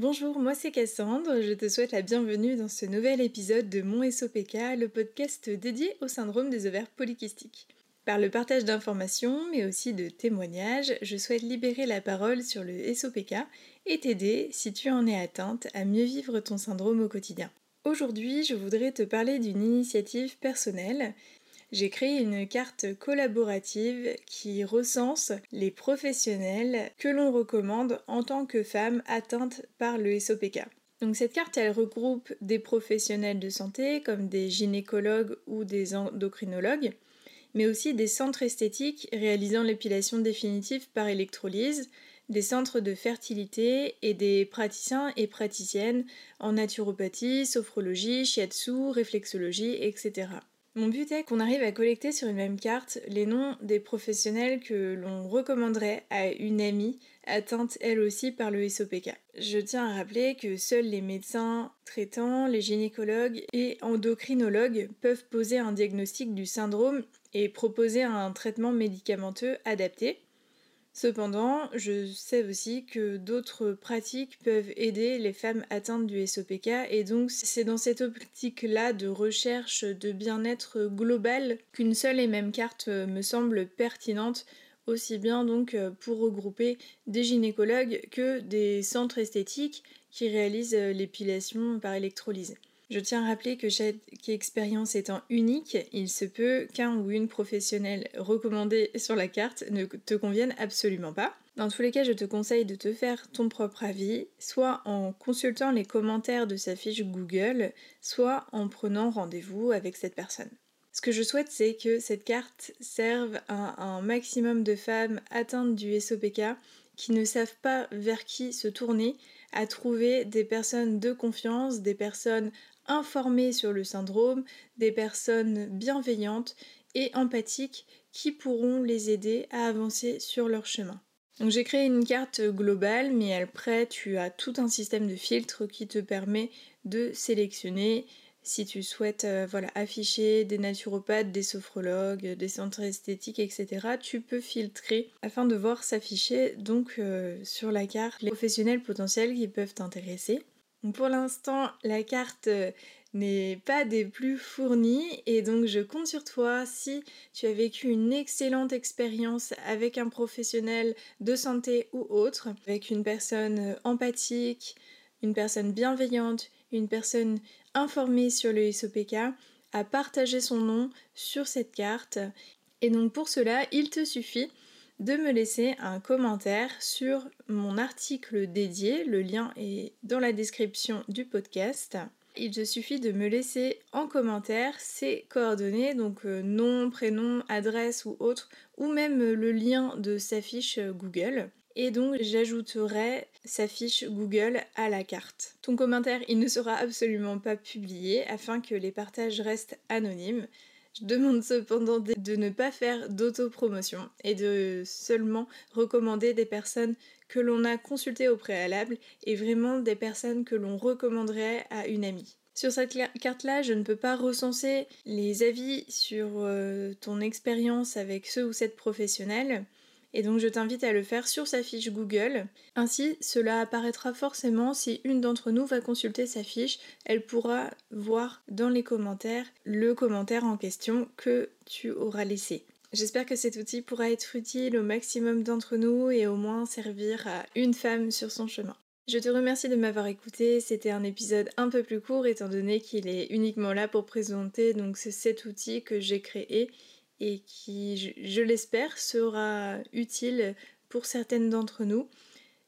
Bonjour, moi c'est Cassandre, je te souhaite la bienvenue dans ce nouvel épisode de mon SOPK, le podcast dédié au syndrome des ovaires polykystiques. Par le partage d'informations, mais aussi de témoignages, je souhaite libérer la parole sur le SOPK et t'aider, si tu en es atteinte, à mieux vivre ton syndrome au quotidien. Aujourd'hui, je voudrais te parler d'une initiative personnelle j'ai créé une carte collaborative qui recense les professionnels que l'on recommande en tant que femme atteinte par le SOPK. Donc cette carte, elle regroupe des professionnels de santé comme des gynécologues ou des endocrinologues, mais aussi des centres esthétiques réalisant l'épilation définitive par électrolyse, des centres de fertilité et des praticiens et praticiennes en naturopathie, sophrologie, shiatsu, réflexologie, etc. Mon but est qu'on arrive à collecter sur une même carte les noms des professionnels que l'on recommanderait à une amie atteinte elle aussi par le SOPK. Je tiens à rappeler que seuls les médecins traitants, les gynécologues et endocrinologues peuvent poser un diagnostic du syndrome et proposer un traitement médicamenteux adapté. Cependant, je sais aussi que d'autres pratiques peuvent aider les femmes atteintes du SOPK et donc c'est dans cette optique-là de recherche de bien-être global qu'une seule et même carte me semble pertinente aussi bien donc pour regrouper des gynécologues que des centres esthétiques qui réalisent l'épilation par électrolyse. Je tiens à rappeler que chaque expérience étant unique, il se peut qu'un ou une professionnelle recommandée sur la carte ne te convienne absolument pas. Dans tous les cas, je te conseille de te faire ton propre avis, soit en consultant les commentaires de sa fiche Google, soit en prenant rendez-vous avec cette personne. Ce que je souhaite, c'est que cette carte serve à un maximum de femmes atteintes du SOPK qui ne savent pas vers qui se tourner, à trouver des personnes de confiance, des personnes informées sur le syndrome, des personnes bienveillantes et empathiques qui pourront les aider à avancer sur leur chemin. Donc j'ai créé une carte globale, mais après tu as tout un système de filtres qui te permet de sélectionner si tu souhaites euh, voilà, afficher des naturopathes, des sophrologues, des centres esthétiques, etc., tu peux filtrer afin de voir s'afficher donc euh, sur la carte les professionnels potentiels qui peuvent t'intéresser. Pour l'instant, la carte euh, n'est pas des plus fournies et donc je compte sur toi si tu as vécu une excellente expérience avec un professionnel de santé ou autre, avec une personne empathique, une personne bienveillante, une personne informée sur le SOPK, à partager son nom sur cette carte. Et donc pour cela, il te suffit de me laisser un commentaire sur mon article dédié. Le lien est dans la description du podcast. Il te suffit de me laisser en commentaire ses coordonnées, donc euh, nom, prénom, adresse ou autre, ou même le lien de sa fiche Google. Et donc j'ajouterai sa fiche Google à la carte. Ton commentaire, il ne sera absolument pas publié afin que les partages restent anonymes. Je demande cependant de ne pas faire d'autopromotion et de seulement recommander des personnes que l'on a consultées au préalable et vraiment des personnes que l'on recommanderait à une amie. Sur cette carte-là, je ne peux pas recenser les avis sur euh, ton expérience avec ce ou cette professionnelle. Et donc je t'invite à le faire sur sa fiche Google. Ainsi, cela apparaîtra forcément si une d'entre nous va consulter sa fiche, elle pourra voir dans les commentaires le commentaire en question que tu auras laissé. J'espère que cet outil pourra être utile au maximum d'entre nous et au moins servir à une femme sur son chemin. Je te remercie de m'avoir écouté, c'était un épisode un peu plus court étant donné qu'il est uniquement là pour présenter donc cet outil que j'ai créé et qui, je, l'espère, sera utile pour certaines d'entre nous.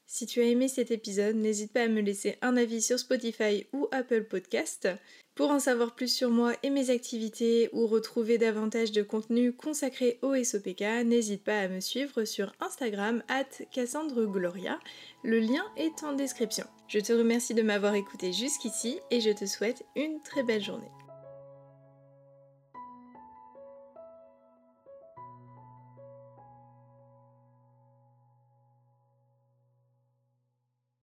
Si tu as aimé cet épisode, n'hésite pas à me laisser un avis sur Spotify ou Apple Podcast. Pour en savoir plus sur moi et mes activités ou retrouver davantage de contenu consacré au SOPK, n'hésite pas à me suivre sur Instagram at Cassandre Gloria. Le lien est en description. Je te remercie de m'avoir écouté jusqu'ici et je te souhaite une très belle journée.